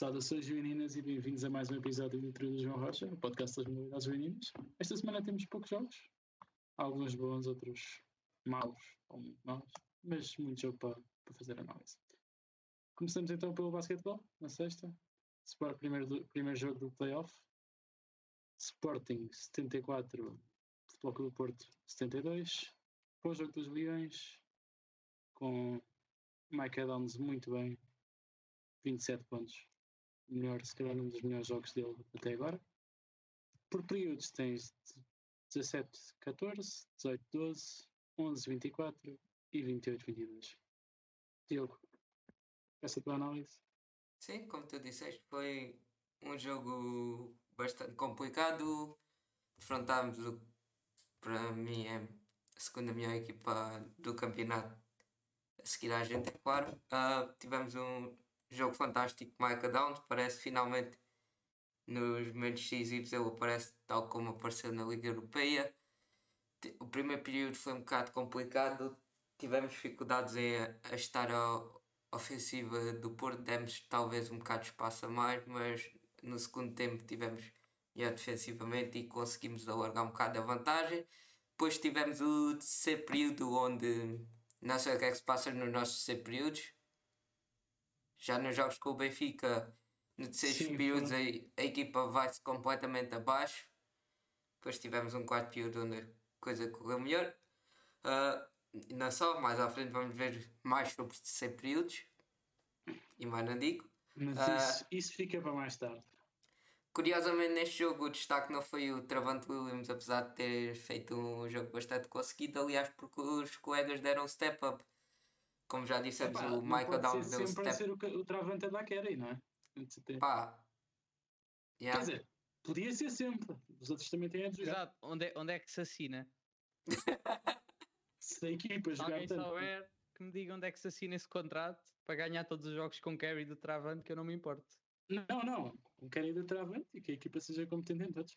Saudações meninas e bem-vindos a mais um episódio do Trio do João Rocha, o podcast das modalidades meninas. Esta semana temos poucos jogos, alguns bons, outros maus, ou muito maus, mas muito jogo para, para fazer análise. Começamos então pelo basquetebol, na sexta. Sport, primeiro, primeiro jogo do playoff. Sporting 74, Futebol Clube do Porto 72. Bom jogo dos Leões, com Mike Adams muito bem, 27 pontos melhor, se calhar um dos melhores jogos dele até agora. Por períodos tens 17, 14, 18, 12, 11, 24 e 28, 22. Diogo, essa é tua análise? Sim, como tu disseste, foi um jogo bastante complicado. Defrontámos o para mim é a segunda melhor equipa do campeonato. A seguir à gente, é claro. Uh, tivemos um jogo fantástico Mike Downs, parece finalmente nos momentos decisivos ele aparece tal como apareceu na Liga Europeia. O primeiro período foi um bocado complicado, tivemos dificuldades em estar a ofensiva do Porto, demos talvez um bocado de espaço a mais, mas no segundo tempo tivemos melhor defensivamente e conseguimos alargar um bocado a vantagem. Depois tivemos o terceiro período onde não sei o que é que se passa nos nossos terceiros períodos, já nos jogos com o Benfica, nos seis períodos, a, a, equipa vai-se completamente abaixo. Depois tivemos um quarto período onde a coisa correu melhor. Uh, não só, mais à frente vamos ver mais sobre os terceiros períodos. E mais não digo. Mas uh, isso, isso fica para mais tarde. Curiosamente, neste jogo, o destaque não foi o Travante Williams, apesar de ter feito um jogo bastante conseguido. Aliás, porque os colegas deram step up como já dissemos, Epá, o Michael Downs deu sempre step. ser o, o travante da Kerry, não é? Pá. Yeah. Quer dizer, podia ser sempre. Os outros também têm a jogar. Exato. Onde é, onde é que se assina? se a equipa jogar alguém tanto. souber, que me diga onde é que se assina esse contrato para ganhar todos os jogos com carry do travante, que eu não me importo. Não, não. Com carry do travante e que a equipa seja competente em todos.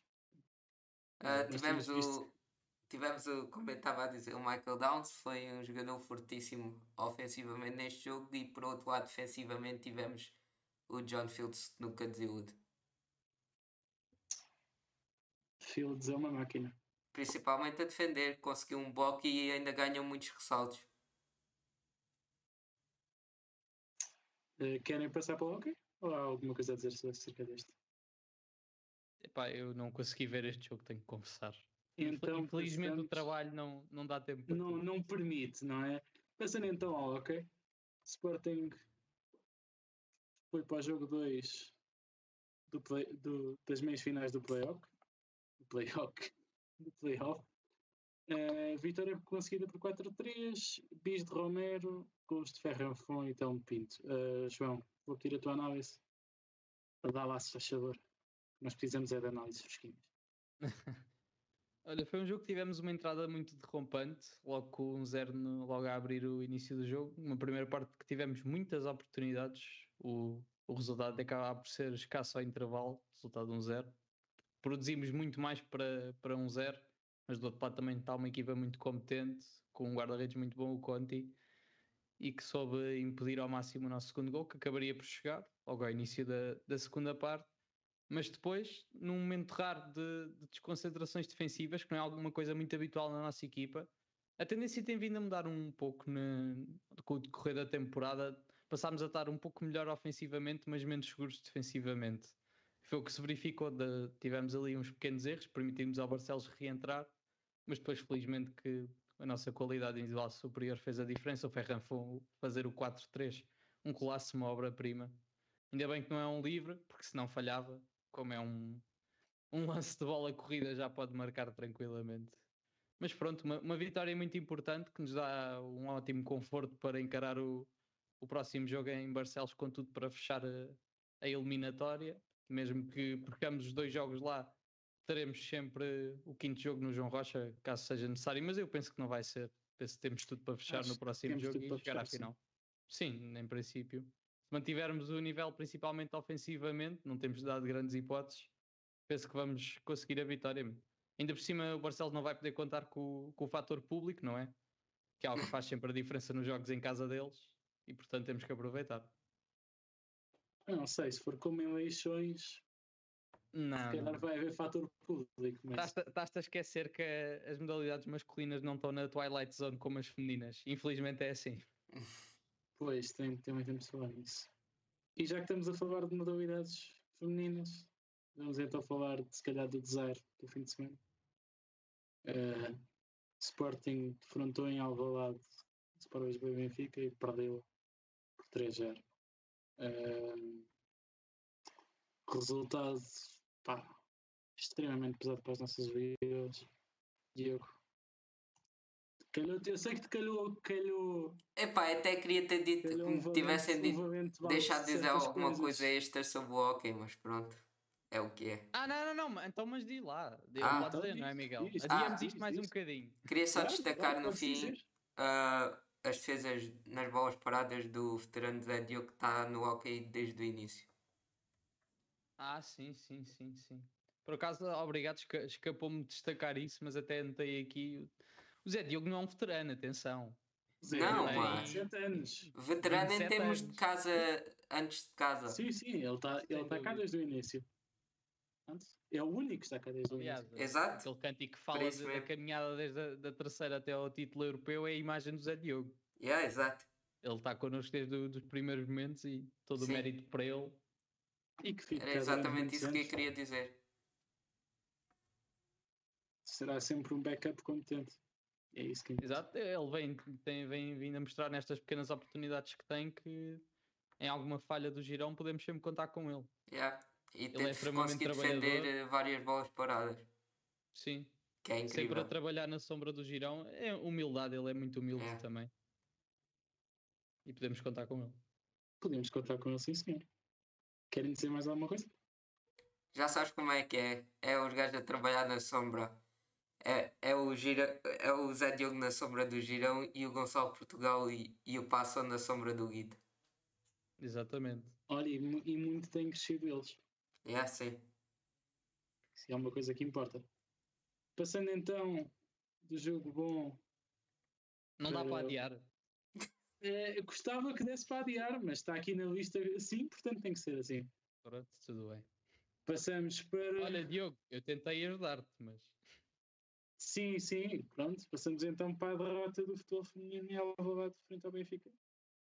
Uh, tivemos o, tivemos, o, como eu estava a dizer, o Michael Downs foi um jogador fortíssimo ofensivamente neste jogo e por outro lado defensivamente tivemos o John Fields no Cadzewood. Fields é uma máquina. Principalmente a defender, conseguiu um bloco e ainda ganhou muitos ressaltos. Uh, querem passar para o hockey? Ou há alguma coisa a dizer acerca deste? Epá, eu não consegui ver este jogo, tenho que confessar. Então, Infelizmente o trabalho não, não dá tempo para não, não permite, não é? Passando então ao ok. Sporting foi para o jogo 2 do play, do, das meias finais do playoff. Do playoff. Do playoff. Uh, vitória conseguida por 4-3, bis de Romero, gols de Ferranfon e Telmo Pinto. Uh, João, vou pedir a tua análise para dar lá, se faz favor. Nós precisamos é de análise fresquinhas. Olha, foi um jogo que tivemos uma entrada muito derrompante, logo com um zero no, logo a abrir o início do jogo. Uma primeira parte que tivemos muitas oportunidades, o, o resultado acaba por ser escasso ao intervalo, resultado um zero. Produzimos muito mais para, para um zero, mas do outro lado também está uma equipa muito competente, com um guarda-redes muito bom, o Conti, e que soube impedir ao máximo o nosso segundo gol, que acabaria por chegar logo ao início da, da segunda parte mas depois, num momento raro de, de, desconcentrações defensivas, que não é alguma coisa muito habitual na nossa equipa, a tendência tem vindo a mudar um pouco ne, com o decorrer da temporada. Passámos a estar um pouco melhor ofensivamente, mas menos seguros defensivamente. Foi o que se verificou. De, tivemos ali uns pequenos erros, permitimos ao Barcelos reentrar, mas depois, felizmente, que a nossa qualidade individual superior fez a diferença. O Ferran foi fazer o 4-3, um colasso, uma obra-prima. Ainda bem que não é um livre, porque senão falhava como é um, um lance de bola corrida, já pode marcar tranquilamente. Mas pronto, uma, uma, vitória muito importante que nos dá um ótimo conforto para encarar o, o próximo jogo em Barcelos, com tudo para fechar a, a eliminatória. Mesmo que percamos os dois jogos lá, teremos sempre o quinto jogo no João Rocha, caso seja necessário, mas eu penso que não vai ser. Penso que temos tudo para fechar Acho no próximo jogo e chegar à final. Sim. sim, em princípio mantivermos o nível principalmente ofensivamente, não temos dado grandes hipóteses, penso que vamos conseguir a vitória. Ainda por cima o Barcelos não vai poder contar com, com o fator público, não é? Que é algo que faz sempre a diferença nos jogos em casa deles e portanto temos que aproveitar. Eu não sei, se for como em eleições, Não, se calhar vai haver fator público. Mas Estás-te a esquecer que as modalidades masculinas não estão na Twilight Zone como as femininas. Infelizmente é assim. Pois, tem, também temos de falar nisso. E já que estamos a falar de modalidades femininas, vamos então falar, de, se calhar, do desire do fim de semana. Eh, Sporting defrontou em Alvalade o Sport Lisboa e Benfica e perdeu por 3-0. Eh, resultado, pá, extremamente pesado para as nossas vidas. Diogo. Calhou, eu sei que te calhou, calhou Epá, até queria ter dito que um me tivessem dito, um deixado de dizer alguma coisas. coisa extra sobre o hockey, mas pronto, é o que é. Ah, não, não, não. Então, mas diz lá. Diz Ah, lá então dizer, não é, Miguel? diz. Adiamos Ah, isto mais um diz. bocadinho. Queria só Claro, destacar claro, no fim ah, as defesas nas bolas paradas do veterano Zé Diogo que está no hockey desde o início. Ah, sim, sim, sim, sim. Por acaso, obrigado, esca- escapou-me de destacar isso, mas até anotei aqui. O Zé Diogo não é um veterano, atenção. Zé, Não, tem mas- 17 anos. Veterano em 27 termos de anos. casa, antes de casa. Sim, sim, ele está ele tá cá desde o início. É o único que está cá desde o Aliás, início. Exato. aquele cântico que fala da mesmo. caminhada desde a da terceira até ao título europeu é a imagem do Zé Diogo. Yeah, exato. Ele está connosco desde o- dos primeiros momentos e todo Sim. o mérito para ele. E que fica Era exatamente isso que eu anos. queria dizer. Será sempre um backup competente. É isso que Exato, ele vem, tem, vem vindo a mostrar nestas pequenas oportunidades que tem que em alguma falha do girão podemos sempre contar com ele. Yeah. E é tem extremamente conseguido defender trabalhador. eh, várias bolas paradas, Sim, que é sempre a incrível. trabalhar na sombra do girão. É humildade, ele é muito humilde É. também. E podemos contar com ele. podemos contar com ele, sim senhor. Querem dizer mais alguma coisa? Já sabes como é que é? É os gajos a trabalhar na sombra. É, é, o, gira, é o Zé Diogo na sombra do Girão e o Gonçalo Portugal e, e o Passo na sombra do Guido. Exatamente. Olha, e, e muito têm crescido eles. É assim. Isso é uma coisa que importa. Passando então do jogo bom. Não dá para adiar. eu gostava que desse para adiar, mas está aqui na lista assim, portanto tem que ser assim. Pronto, tudo bem. Passamos para. Olha, Diogo, eu tentei ajudar-te, mas Sim, sim, pronto. Passamos então para a derrota do futebol feminino em Alvalade frente ao Benfica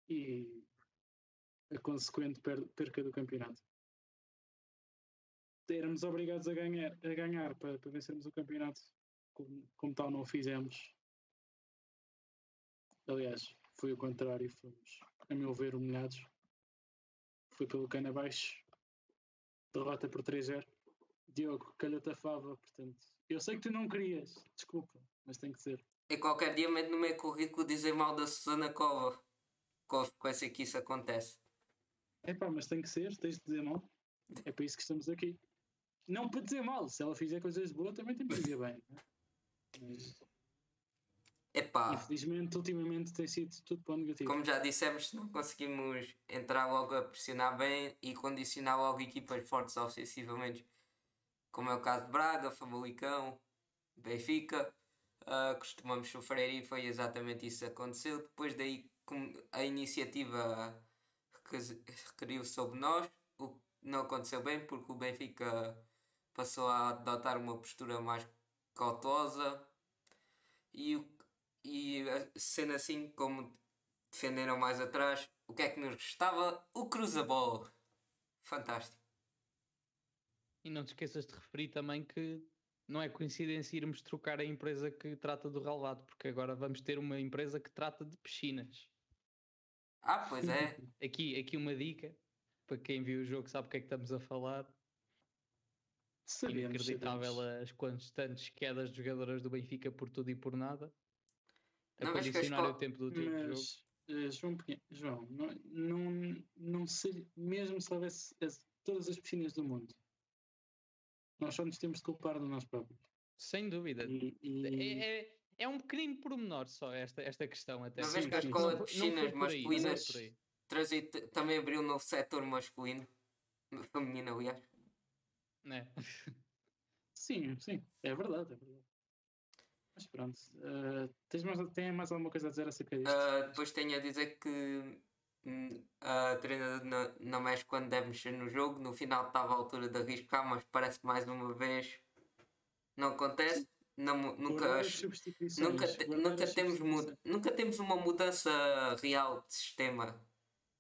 e a consequente per- perca do campeonato. Éramos obrigados a ganhar, a ganhar para, para vencermos o campeonato, como, como tal não o fizemos. Aliás, foi o contrário, fomos, a meu ver, humilhados. Foi pelo cano abaixo, derrota por 3-0. Diogo, calha-te a fava, portanto. Eu sei que tu não querias, desculpa, mas tem que ser. E qualquer dia meto no meu currículo dizer mal da Susana Cova. Com a frequência que isso acontece. Epá, mas tem que ser, tens de dizer mal. É para isso que estamos aqui. Não para dizer mal, se ela fizer coisas de boa, também tem que dizer bem. Mas, Epá, infelizmente, ultimamente tem sido tudo para o negativo. como já dissemos, se não conseguimos entrar logo a pressionar bem e condicionar logo equipas fortes ofensivamente, como é o caso de Braga, Famalicão, Benfica, ah, costumamos sofrer e foi exatamente isso que aconteceu. Depois daí a iniciativa recaiu sobre nós, o que não aconteceu bem porque o Benfica passou a adotar uma postura mais cautelosa e, e sendo assim como defenderam mais atrás, o que é que nos restava? O cruza-bola. Fantástico. E não te esqueças de referir também que não é coincidência irmos trocar a empresa que trata do relevado, porque agora vamos ter uma empresa que trata de piscinas. Ah, pois é. Aqui, aqui uma dica para quem viu o jogo sabe o que é que estamos a falar. Sabemos, Inacreditável sabemos. as constantes quedas de jogadoras do Benfica por tudo e por nada. A Não vês que a condicionar o escola- tempo do tempo de jogo. Mas, eh, João, João não, não, não sei, mesmo se houvesse as- todas as piscinas do mundo, nós só nos temos de culpar de nós próprios. Sem dúvida. E, e- É, é, é um pequenino pormenor só esta, esta questão até. Vês Sim, que a escola de piscinas masculinas- aí. Também abriu um novo setor masculino. Feminino, aliás. Né? Sim, sim, é verdade, é verdade. Mas pronto, eh, tens mais, tem mais alguma coisa a dizer acerca disto? Ah, depois tenho a dizer que a treinador não, não mexe quando deve mexer no jogo. No final estava à altura de arriscar, mas parece que mais uma vez não acontece. Não, nunca, nunca, te- nunca, temos nunca temos uma mudança real de sistema.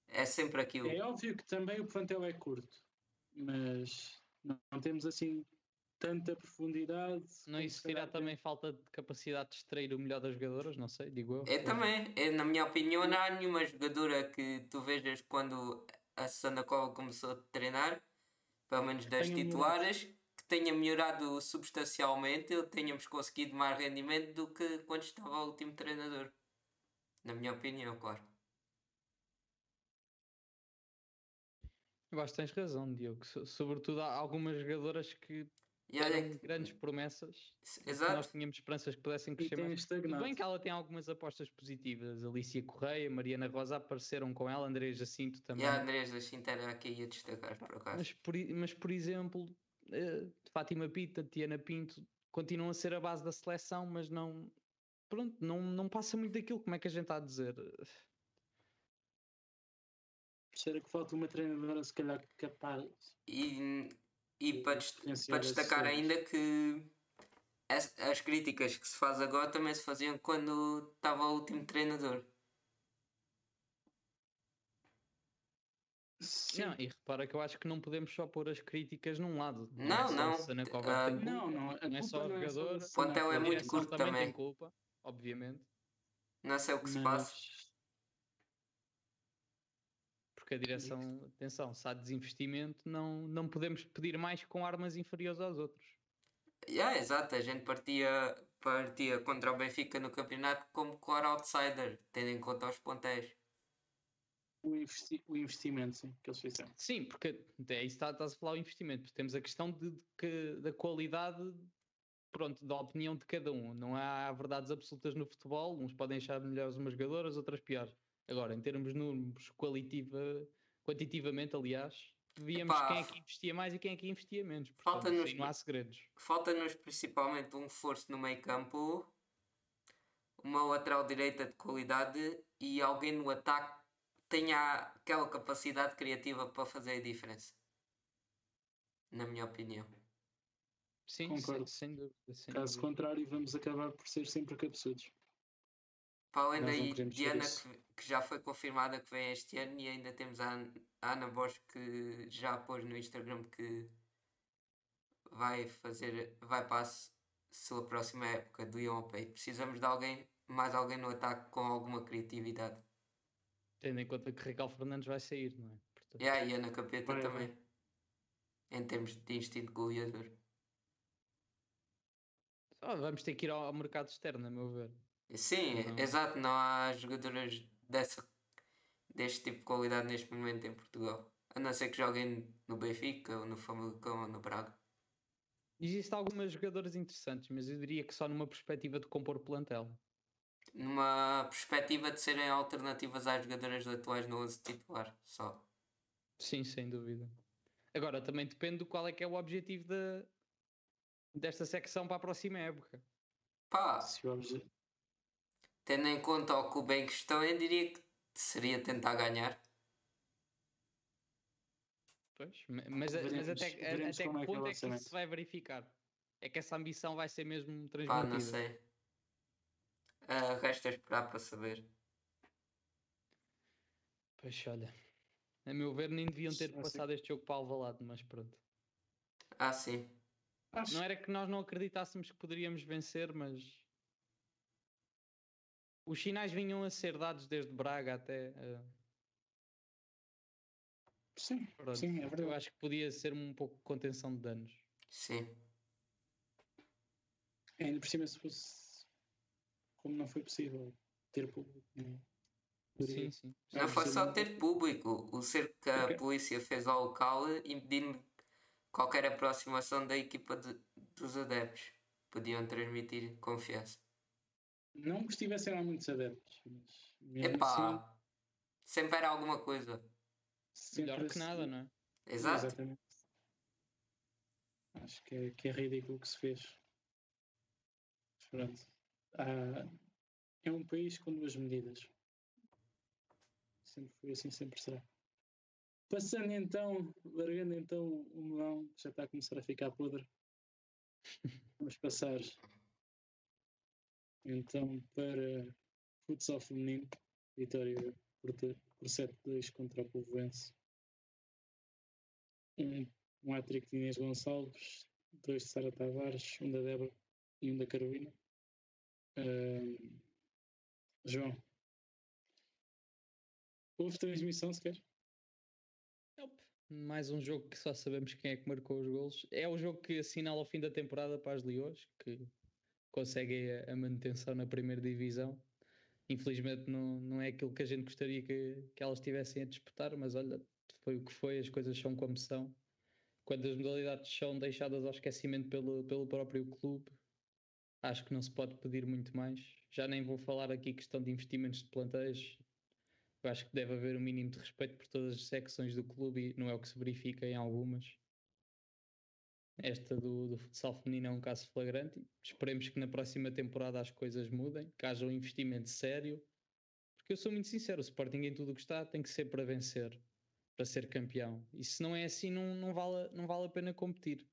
É sempre aquilo. É óbvio que também o plantel é curto, mas não temos assim tanta profundidade. Não dirá também falta de capacidade de extrair o melhor das jogadoras? Não sei, digo eu. Eu também, eu, na minha opinião, não há nenhuma jogadora que tu vejas quando a Susana Cova começou a treinar, pelo menos das tenha titulares, que tenha melhorado substancialmente ou tenhamos conseguido mais rendimento do que quando estava o último treinador. Na minha opinião, claro. Eu acho que tens razão, Diogo. So- Sobretudo há algumas jogadoras que E olha eram que- grandes promessas. que Nós Exato. tínhamos esperanças que pudessem crescer mais. Tudo bem que ela tem algumas apostas positivas. Alicia Correia, Mariana Rosa apareceram com ela, André Jacinto também. E a Andrés da Cinta era aqui a destacar, por acaso. Mas por, mas, por exemplo, eh, Fátima Pita, Tiana Pinto continuam a ser a base da seleção, mas não. Pronto, não, não passa muito daquilo. Como é que a gente está a dizer? Será que falta uma treinadora, se calhar, capaz? E, e para, dest- para destacar ainda que as, as críticas que se faz agora também se faziam quando estava o último treinador. Sim. Não, e repara que eu acho que não podemos só pôr as críticas num lado. Não, é não. Kovac Ah, tem culpa, Não, não, a não é só não é só jogadora. da O plantel é muito direção curto também. também. tem culpa, obviamente, Não sei o que se passa. Porque a direção, atenção, se há desinvestimento, não, não podemos pedir mais com armas inferiores aos outros. Yeah, exato, a gente partia, partia contra o Benfica no campeonato como claro outsider, tendo em conta os pontéis. o, investi- o investimento, sim, que eles fizeram. Sim, porque é isso que está- estás a falar o investimento. porque Temos a questão de, de que, da qualidade, pronto, da opinião de cada um. Não há verdades absolutas no futebol. Uns podem achar melhores umas jogadoras, outras piores. Agora, em termos de números, qualitiva, quantitativamente, aliás, víamos Epá, quem é que investia mais e quem é que investia menos. Portanto, falta-nos- aí não há segredos. Falta-nos principalmente um reforço no meio campo, uma lateral direita de qualidade e alguém no ataque que tenha aquela capacidade criativa para fazer a diferença. Na minha opinião. Sim, sem, Concordo. sem dúvida. Sem Caso dúvida. contrário, vamos acabar por ser sempre cabeçudos. Para além Nós daí, Diana, que, que já foi confirmada que vem este ano, e ainda temos a, An- a Ana Bosch que já pôs no Instagram que vai fazer, vai para a sua próxima época do Ion Pay. Precisamos de alguém, mais alguém no ataque com alguma criatividade. Tendo em conta que Raquel Fernandes vai sair, não é? Portanto, Yeah, e a Ana Capeta Vai, também. Em termos de instinto goleador. só vamos ter que ir ao, ao mercado externo, a meu ver. Sim, Não. exato, não há jogadoras dessa, deste tipo de qualidade neste momento em Portugal. A não ser que joguem no Benfica, ou no Famalicão, ou no Braga. Existem algumas jogadoras interessantes, mas eu diria que só numa perspectiva de compor plantel. Numa perspectiva de serem alternativas às jogadoras atuais no 11 titular, só. Sim, sem dúvida. Agora, também depende do qual é que é o objetivo da, desta secção para a próxima época. Pá, Se o obje- tendo em conta o clube em questão, eu diria que seria tentar ganhar. Pois, ma- mas, mas até, até que é que é o ponto é que isso vai verificar? É que essa ambição vai ser mesmo Pá, transmitida. não sei. Ah, resta esperar para saber. Pois olha, a meu ver nem deviam ter sim. passado este jogo para Alvalade, mas pronto. Ah, sim. Acho Não era que nós não acreditássemos que poderíamos vencer, mas os sinais vinham a ser dados desde Braga até. que sim, pronto. sim, é Eu verdade. acho que podia ser um pouco de contenção de danos. Sim. Ainda por cima, se fosse como não foi possível ter público. né? Sim, sim. Não foi só ter público. O cerco que a Ok. polícia fez ao local impedindo qualquer aproximação da equipa de- dos adeptos. Podiam transmitir confiança. Não que estivessem lá muitos adeptos, mas Epá, assim, sempre era alguma coisa. Melhor que assim- nada, não é? Exato. Exatamente. Acho que é, que é ridículo o que se fez. Mas pronto. Ah, é um país com duas medidas. sempre foi assim, sempre será. Passando então, largando então o melão, que já está a começar a ficar podre, vamos passar então para futsal feminino, vitória por, por 7-2 contra o Povoense. Um, um hat-trick de Inês Gonçalves, dois de Sara Tavares, um da Débora e um da Carolina. João, houve transmissão sequer? Nope. Mais um jogo que só sabemos quem é que marcou os golos. É o jogo que assinala o fim da temporada para as Leões, que conseguem a, a manutenção na primeira divisão. Infelizmente não, não é aquilo que a gente gostaria que, que elas tivessem a disputar, mas olha, foi o que foi, as coisas são como são. Quando as modalidades são deixadas ao esquecimento pelo, pelo próprio clube, acho que não se pode pedir muito mais. Já nem vou falar aqui questão de investimentos de plantéis, eu acho que deve haver um mínimo de respeito por todas as secções do clube e não é o que se verifica em algumas. Esta do, do futsal feminino é um caso flagrante. Esperemos que na próxima temporada as coisas mudem, que haja um investimento sério. Porque eu sou muito sincero, o Sporting em tudo o que está tem que ser para vencer, para ser campeão. E se não é assim, não, não, vale, não vale a pena competir.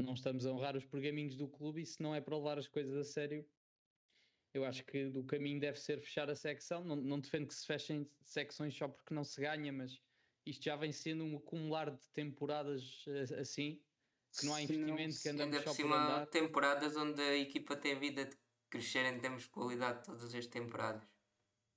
Não estamos a honrar os pergaminhos do clube e se não é para levar as coisas a sério, eu acho que o caminho deve ser fechar a secção. Não, não defendo que se fechem secções só porque não se ganha, mas isto já vem sendo um acumular de temporadas eh, assim, que não há investimento, que andamos Ainda por só por cima, andar. temporadas onde a equipa tem vida de crescer em termos de qualidade todas as temporadas.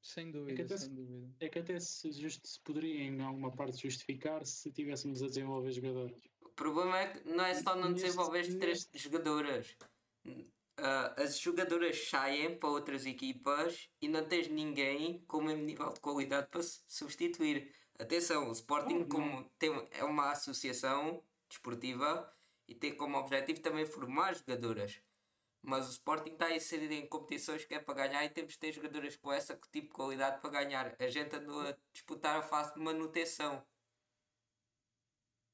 Sem dúvida, até se- sem dúvida. É que até se, just, se poderia em alguma parte justificar se tivéssemos a desenvolver jogadores. O problema é que não é só não Neste- desenvolver três neste- jogadoras. Ah, as jogadoras saem para outras equipas e não tens ninguém com o mesmo nível de qualidade para se substituir. Atenção, o Sporting Claro, como tem, é uma associação desportiva e tem como objetivo também formar jogadoras. Mas o Sporting está a inserir em competições que é para ganhar e temos de ter jogadoras com essa tipo de qualidade para ganhar. A gente andou a disputar a fase de manutenção.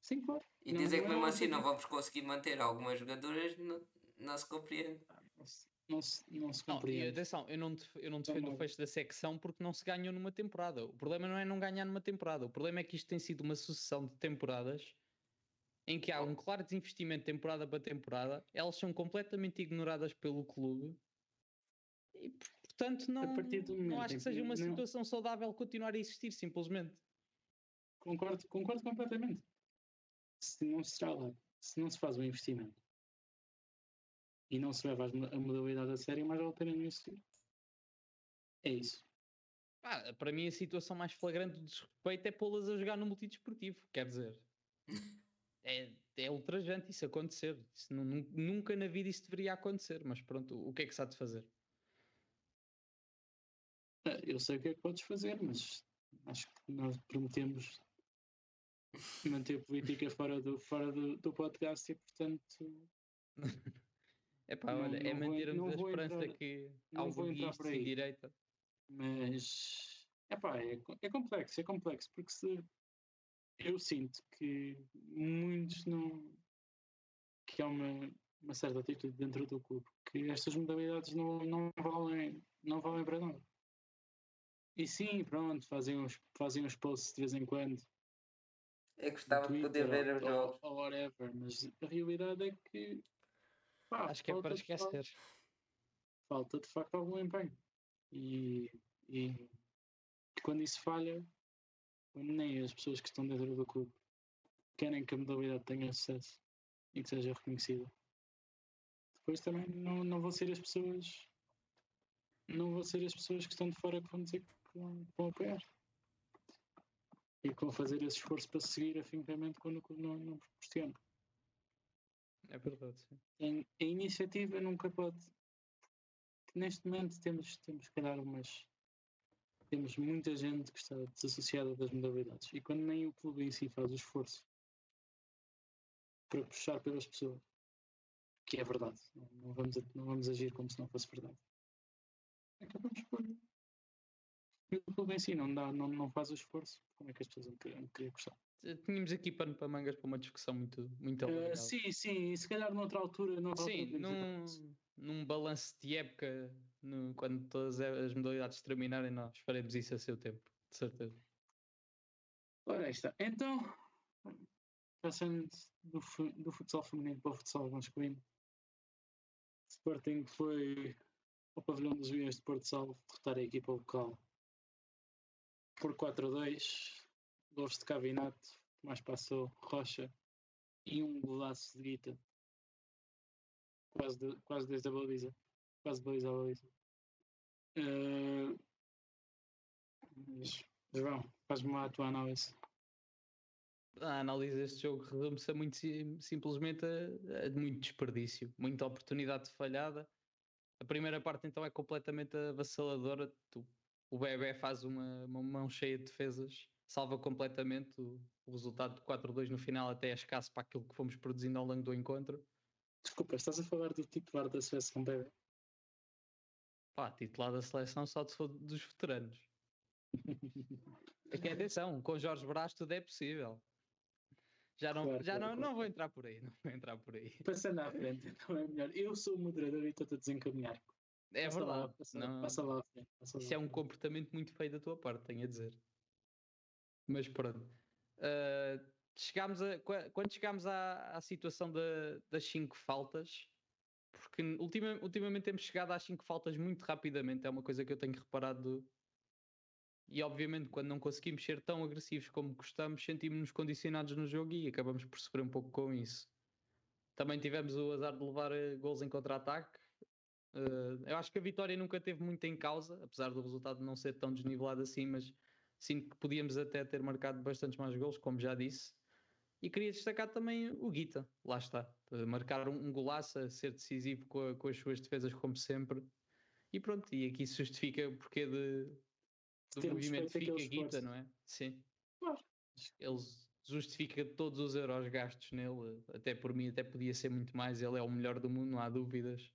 Sim, claro. E Não- dizer que não é mesmo assim não vamos conseguir manter algumas jogadoras não, não se compreende. Não se, não se, não se Não, e compreende. atenção, eu não, def- eu não defendo o fecho da secção porque não se ganhou numa temporada. O problema não é não ganhar numa temporada. O problema é que isto tem sido uma sucessão de temporadas em que há um claro desinvestimento temporada para temporada, elas são completamente ignoradas pelo clube e, portanto, não, partir do não momento acho que seja uma não- situação saudável continuar a existir, simplesmente. Concordo, concordo completamente. Se não se lá, se não se faz um investimento e não se leva a modalidade a sério, mais vale a pena não existir. É isso. Pá, para mim, a situação mais flagrante do desrespeito é pô-las a jogar no multidesportivo. Quer dizer, é, é ultrajante isso acontecer. Isso nu- nunca na vida isso deveria acontecer. Mas pronto, o que é que se há de fazer? Ah, Eu sei o que é que podes fazer, mas acho que nós prometemos manter a política fora do, fora do, do podcast e, portanto, É pá, Não- olha, é não mantermos não a esperança entrar- que não algum dia isto se direita. mas epá, é, co- é complexo, é complexo, porque se eu sinto que muitos não que há uma, uma certa atitude dentro do clube que estas modalidades não, não valem não valem para nada. E sim, pronto, fazem uns, fazem uns posts de vez em quando Eu gostava de poder ver os ou, jogos. ou whatever, mas a realidade é que pá, Acho que é para de esquecer. falta de facto algum empenho. E, e quando isso falha, nem as pessoas que estão dentro do clube querem que a modalidade tenha sucesso e que seja reconhecida, depois também não, não vão ser as pessoas não vão ser as pessoas que estão de fora que vão dizer que vão, que vão apoiar e que vão fazer esse esforço para seguir afincamente quando o clube não, não proporciona. É verdade, sim. a iniciativa nunca pode. Neste momento temos, temos se calhar umas. Temos muita gente que está desassociada das modalidades. E quando nem o clube em si faz o esforço para puxar pelas pessoas, que é verdade, não, não vamos, não vamos agir como se não fosse verdade. Acabamos por. E o clube em si não, dá, não, não faz o esforço, como é que as pessoas querer, vão querer gostar? Tínhamos aqui pano para mangas para uma discussão muito, muito alargada. sim, sim, e se calhar noutra altura. Noutra Sim, altura num, num balanço de época, no- quando todas as modalidades terminarem, nós faremos isso a seu tempo. de certeza. Ora, está. Então, passando do, do futsal feminino para o futsal masculino, Sporting foi ao pavilhão dos Vias de Porto Salvo derrotar a equipa local por 4-2. Gols de Cavinato, mais passou Rocha e um golaço de Guita. Quase, de- quase desde a baliza. Quase baliza a baliza. Eh, mas, João, faz-me lá a tua análise. A análise deste jogo resume-se a muito sim- simplesmente a, a muito desperdício, muita oportunidade falhada. A primeira parte então é completamente avassaladora. Tu- o Bebé faz uma, uma mão cheia de defesas, salva completamente o, o resultado de 4-2 no final, até é escasso para aquilo que fomos produzindo ao longo do encontro. Desculpa, estás a falar do titular da seleção bebê? Pá, titular da seleção só se for dos veteranos. É que atenção, com Jorge Brás tudo é possível. Já não, Claro, já claro, não, claro. não vou entrar por aí, não vou entrar por aí. Passando à frente, então é melhor. Eu sou o moderador e estou-te a desencaminhar. É Passa lá, verdade. passa, não- passa lá à frente. passa Isso lá é um comportamento muito feio da tua parte, tenho a dizer. Mas pronto. Ah, chegámos a, qua- quando chegámos à, à situação da- das cinco faltas, porque ultima- ultimamente temos chegado às cinco faltas muito rapidamente, é uma coisa que eu tenho reparado. E obviamente, quando não conseguimos ser tão agressivos como gostamos, sentimos-nos condicionados no jogo e acabamos por sofrer um pouco com isso. Também tivemos o azar de levar eh, gols em contra-ataque. Eh, eu acho que a vitória nunca teve muito em causa, apesar do resultado não ser tão desnivelado assim, mas sinto que podíamos até ter marcado bastantes mais gols, como já disse. E queria destacar também o Guita, lá está. Marcar um, um golaço, a ser decisivo com, a- com as suas defesas, como sempre. E pronto, e aqui se justifica o porquê de, do Termos movimento Fica Guita, não é? Sim. Claro. Ele justifica todos os euros gastos nele, até por mim, até podia ser muito mais. Ele é o melhor do mundo, não há dúvidas.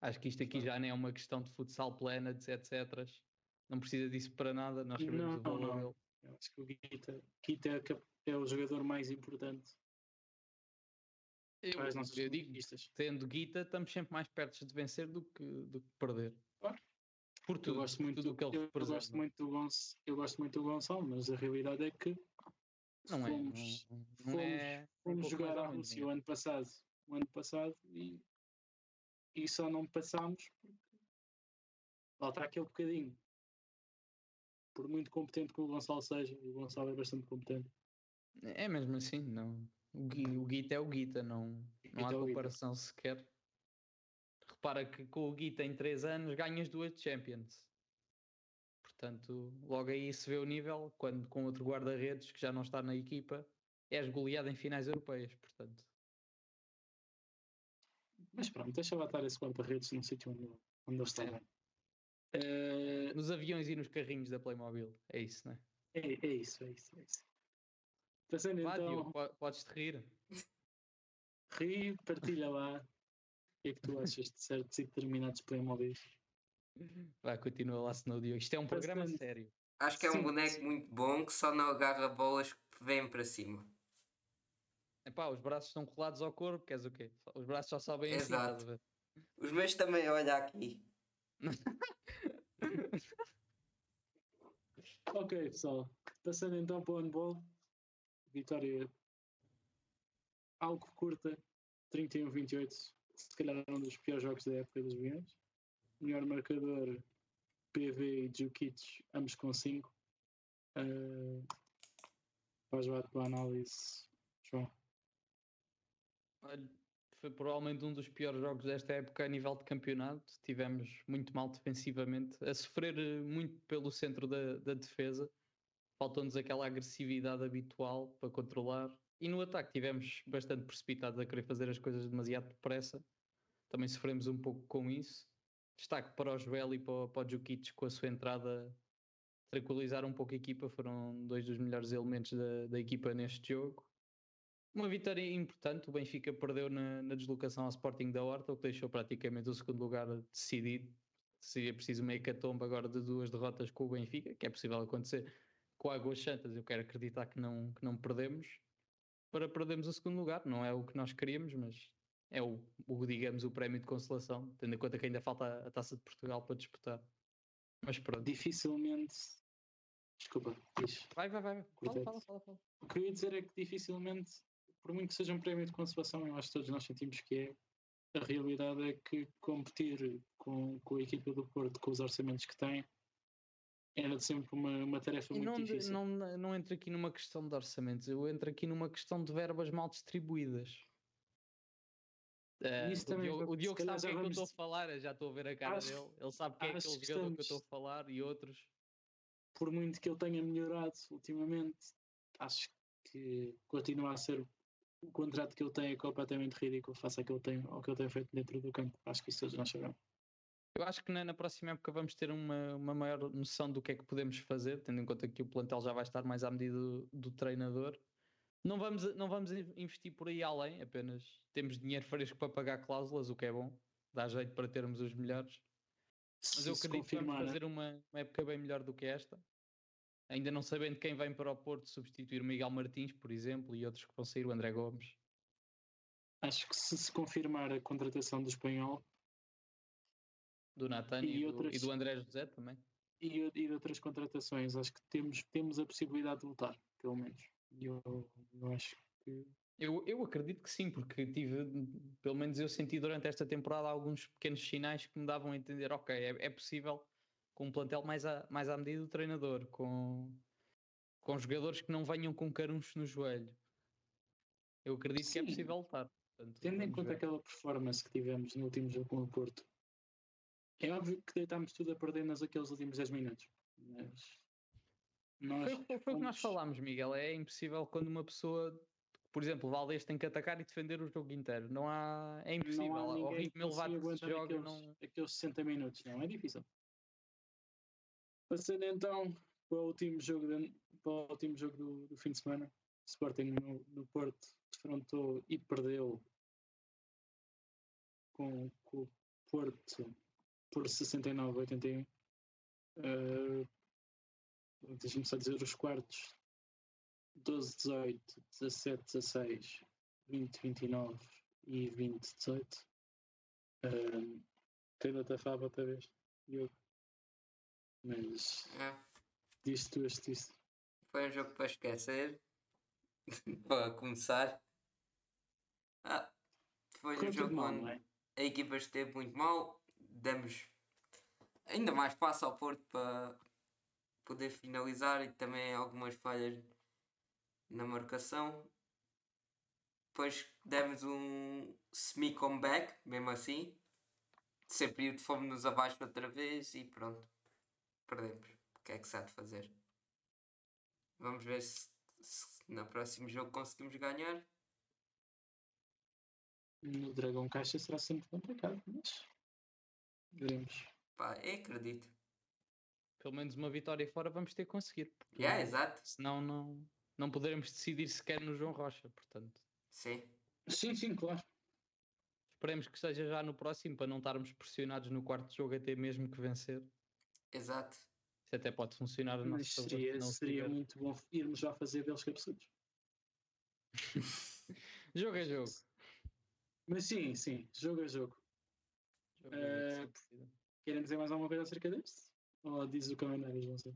Acho que isto aqui já nem é uma questão de futsal planets, etc. Não precisa disso para nada, nós sabemos Não, o valor dele. Acho que o Guita, Guita é, é o jogador mais importante Eu, para as nossas eu digo, tendo Guita, estamos sempre mais perto de vencer do que, do que perder. Claro. Por Eu tudo, gosto por muito, tudo o que ele eu, representa. gosto muito do Gonçalo, eu gosto muito do Gonçalo, mas a realidade é que Não é, não, fomos, não fomos- é fomos jogar à menos, Rússia o ano passado, o ano passado e, e só não passámos porque lá está aquele bocadinho. Por muito competente que o Gonçalo seja, e o Gonçalo é bastante competente. É mesmo assim, não. O, Gui, o Guita é o Guita, não, não há comparação sequer. Repara que com o Guita em 3 anos ganhas duas Champions. Portanto, logo aí se vê o nível, quando com outro guarda-redes que já não está na equipa, és goleado em finais europeias, portanto. Mas pronto, deixa estar esse guarda-redes no sítio onde, onde ele está É. Eh, Nos aviões e nos carrinhos da Playmobil, é isso, não é? é, é isso, é isso, é isso. Passando Vá, então, Diogo, po- podes-te rir. ri, partilha lá o que é que tu achas de certos e determinados Playmobil. Vai, continua lá, senão o Diogo. Isto é um programa Bastante. sério. Acho que é um Sim, boneco sim. muito bom que só não agarra bolas que vêm para cima. Epá, os braços estão colados ao corpo, queres o quê? Os braços só sobem Exato. ver? Os meus também, olha aqui. Ok, pessoal. Passando então para o handball. Vitória algo curta, 31-28. Se calhar um dos piores jogos da época dos Viões. Melhor marcador PV e Jukic, ambos com 5. Uh, vais lá a tua análise, João. Foi provavelmente um dos piores jogos desta época a nível de campeonato. Tivemos muito mal defensivamente, a sofrer muito pelo centro da, da defesa. Faltou-nos aquela agressividade habitual para controlar. E no ataque tivemos bastante precipitados a querer fazer as coisas demasiado depressa. Também sofremos um pouco com isso. Destaque para o Joel e para, o- para o Jukic com a sua entrada tranquilizar um pouco a equipa. Foram dois dos melhores elementos da, da equipa neste jogo. Uma vitória importante, o Benfica perdeu na, na deslocação ao Sporting da Horta, o que deixou praticamente o segundo lugar decidido. Seria preciso uma hecatombe agora de duas derrotas com o Benfica, que é possível acontecer com Águas Santas. Eu quero acreditar que não, que não perdemos para perdermos o segundo lugar. Não é o que nós queríamos, mas é o, o digamos, o prémio de consolação, tendo em conta que ainda falta a, taça de Portugal para disputar. Mas pronto, Dificilmente Desculpa, diz. Vai, vai, vai. Fala, fala, fala, fala. O que eu ia dizer é que dificilmente, por muito que seja um prémio de consolação, eu acho que todos nós sentimos que é. A realidade é que competir com, com a equipa do Porto, com os orçamentos que tem, era sempre uma, uma tarefa E muito não, difícil. não, não entro aqui numa questão de orçamentos, eu entro aqui numa questão de verbas mal distribuídas. Isso o Diogo, o Diogo sabe o que é que eu estou a falar, já estou a ver a cara Acho- dele. Ele sabe quem é aquele que jogador que eu estou a falar e outros. Por muito que ele tenha melhorado ultimamente, acho que continua a ser o contrato que ele tem é completamente ridículo face ao que ele tem, ao que ele tem feito dentro do campo. Acho que isso todos nós sabemos. Eu acho que na, na próxima época vamos ter uma, uma maior noção do que é que podemos fazer, tendo em conta que o plantel já vai estar mais à medida do, do treinador. Não vamos, não vamos in- investir por aí além, apenas temos dinheiro fresco para pagar cláusulas, o que é bom, dá jeito para termos os melhores. Mas eu acredito que vamos confirmar, fazer uma, uma época bem melhor do que esta. Ainda não sabendo quem vem para o Porto substituir o Miguel Martins, por exemplo, e outros que vão sair, o André Gomes. acho que se se confirmar a contratação do espanhol Do Natan E e, do, outras- e do André José também. e, e de outras contratações, acho que temos, temos a possibilidade de lutar, pelo menos. Eu, eu acho que Eu, eu acredito que sim, porque tive, pelo menos eu senti durante esta temporada alguns pequenos sinais que me davam a entender, ok, é, é possível com um plantel mais à, mais à medida do treinador, com, com jogadores que não venham com carunchos no joelho. Eu acredito que é Sim. possível lutar. Portanto, Tendo em conta ver. aquela performance que tivemos no último jogo com o Porto, é óbvio que deitámos tudo a perder nos aqueles últimos 10 minutos. Mas nós Foi, o que nós falámos, Miguel. É impossível quando uma pessoa, por exemplo, o Valdez tem que atacar e defender o jogo inteiro. Não há. É impossível. não há ninguém ritmo elevado que se joga, aqueles, não. aqueles 60 minutos, não é difícil. Passando então para o último jogo, de- para o último jogo do, do fim de semana, o Sporting no, no Porto defrontou e perdeu com, com o Porto por 69-81. Uh, Deixa-me só dizer os quartos: 12-18, 17-16, 20-29 e 20-18. Uh, Tem outra fava outra vez, Diogo. Mas É, diz tu este isso. foi um jogo para esquecer. para começar. Ah, foi um Correu tudo jogo mal, onde é? a equipa esteve muito mal. Demos ainda mais passo ao Porto para poder finalizar e também algumas falhas na marcação. Depois demos um semi-comeback, mesmo assim. Sempre fomos-nos abaixo outra vez e pronto. Perdemos. O que é que se há de fazer? Vamos ver se, se no próximo jogo conseguimos ganhar. No Dragão Caixa será sempre complicado, mas veremos. Pá, eu acredito. Pelo menos uma vitória fora vamos ter que conseguir. porque Yeah, exato. Senão não, não poderemos decidir sequer no João Rocha. Portanto, Sim. Sim, sim, claro. esperemos que seja já no próximo para não estarmos pressionados no quarto jogo até mesmo que vencer. Exato. Isso até pode funcionar a nosso Mas favor. seria, se não seria muito bom irmos já fazer deles cabeçudos. Jogo é jogo. Mas sim, sim, jogo a jogo. É dúvida. Querem dizer mais alguma coisa acerca deste? Ou diz o calendário, João Zé?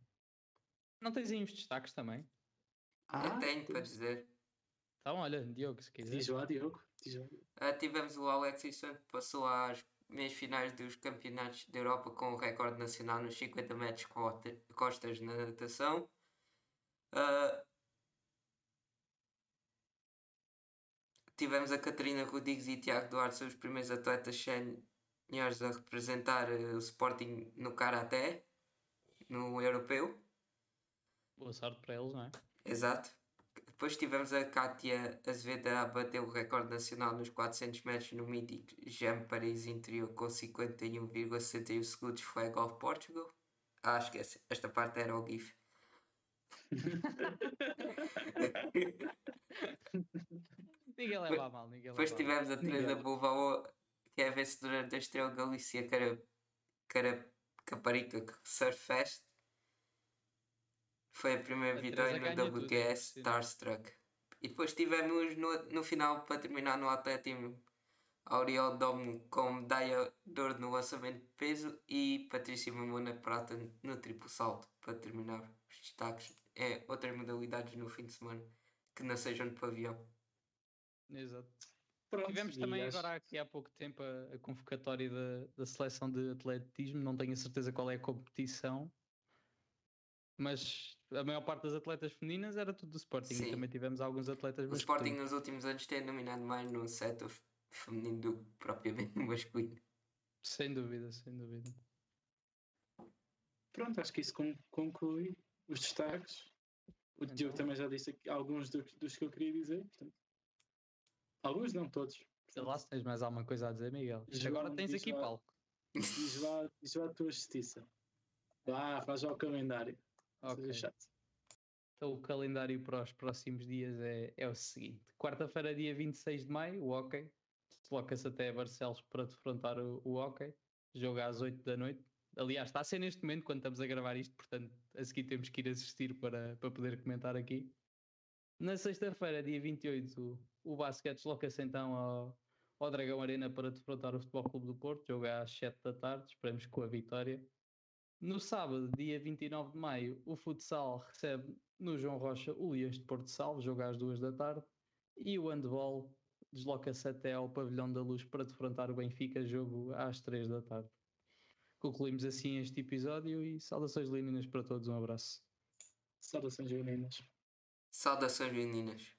Não tens aí uns destaques também? eu tenho para dizer. Então, olha, Diogo, se quiser. Diz lá, Diogo. Diz lá. Ah, tivemos o Alexis Santos que passou às meias finais dos campeonatos da Europa com o recorde nacional nos 50 metros costas na natação. Ah, tivemos a Catarina Rodrigues e Tiago Duarte, são os primeiros atletas séniores a representar eh, o Sporting no Karaté, no Europeu. Boa sorte para eles, não é? Exato. Depois tivemos a Kátia Azevedo a bater o recorde nacional nos 400 metros no mítico Jam Paris Interior com 51,61 segundos Flag of Portugal. Ah, esquece. Esta parte era o GIF. Ninguém leva a mal, ninguém Depois tivemos a Teresa Miguel. Que é a vencedora da Estrela Galícia Cara, Cara, Caparica Surf Fest. Foi a primeira A vitória no ganha tudo. Starstruck. E depois tivemos no, no final, para terminar no atletismo, Auriel Domo com medalha de ouro no lançamento de peso e Patrícia Mamona prata no triplo salto. Para terminar os destaques, é outras modalidades no fim de semana que não sejam de pavião. Exato. Pronto, Tivemos também acho- agora aqui há pouco tempo a, a convocatória da, da seleção de atletismo, não tenho a certeza qual é a competição, mas a maior parte das atletas femininas era tudo do Sporting Sim. e também tivemos alguns atletas O Sporting nos últimos anos tem dominado mais no setor feminino do que propriamente no masculino. Sem dúvida, sem dúvida. Pronto, acho que isso con- conclui os destaques. O Então. Diogo também já disse aqui alguns do- dos que eu queria dizer. Portanto, alguns, não todos. Sei lá se tens mais alguma coisa a dizer, Miguel. Isto agora tens aqui lá. palco. Diz lá, diz lá a tua justiça. Vá, faz já o calendário. Não Ok. seja chato. Então o calendário para os próximos dias é, é o seguinte. Quarta-feira, dia 26 de maio, o Hockey. Desloca-se até Barcelos para defrontar o, o Hockey. Jogo às 8 da noite. Aliás, está a ser neste momento quando estamos a gravar isto, portanto, a seguir temos que ir assistir para, para poder comentar aqui. Na sexta-feira, dia 28, o, basquete desloca-se então ao, ao Dragão Arena para defrontar o Futebol Clube do Porto. Jogo às 7 da tarde, esperemos com a vitória. No sábado, dia 29 de maio, o futsal recebe no João Rocha o Leões de Porto Salvo, jogo às 2 da tarde, e o handball desloca-se até ao Pavilhão da Luz para defrontar o Benfica, jogo às 3 da tarde. Concluímos assim este episódio e saudações leoninas para todos, um abraço. Saudações, meninas. Saudações meninas.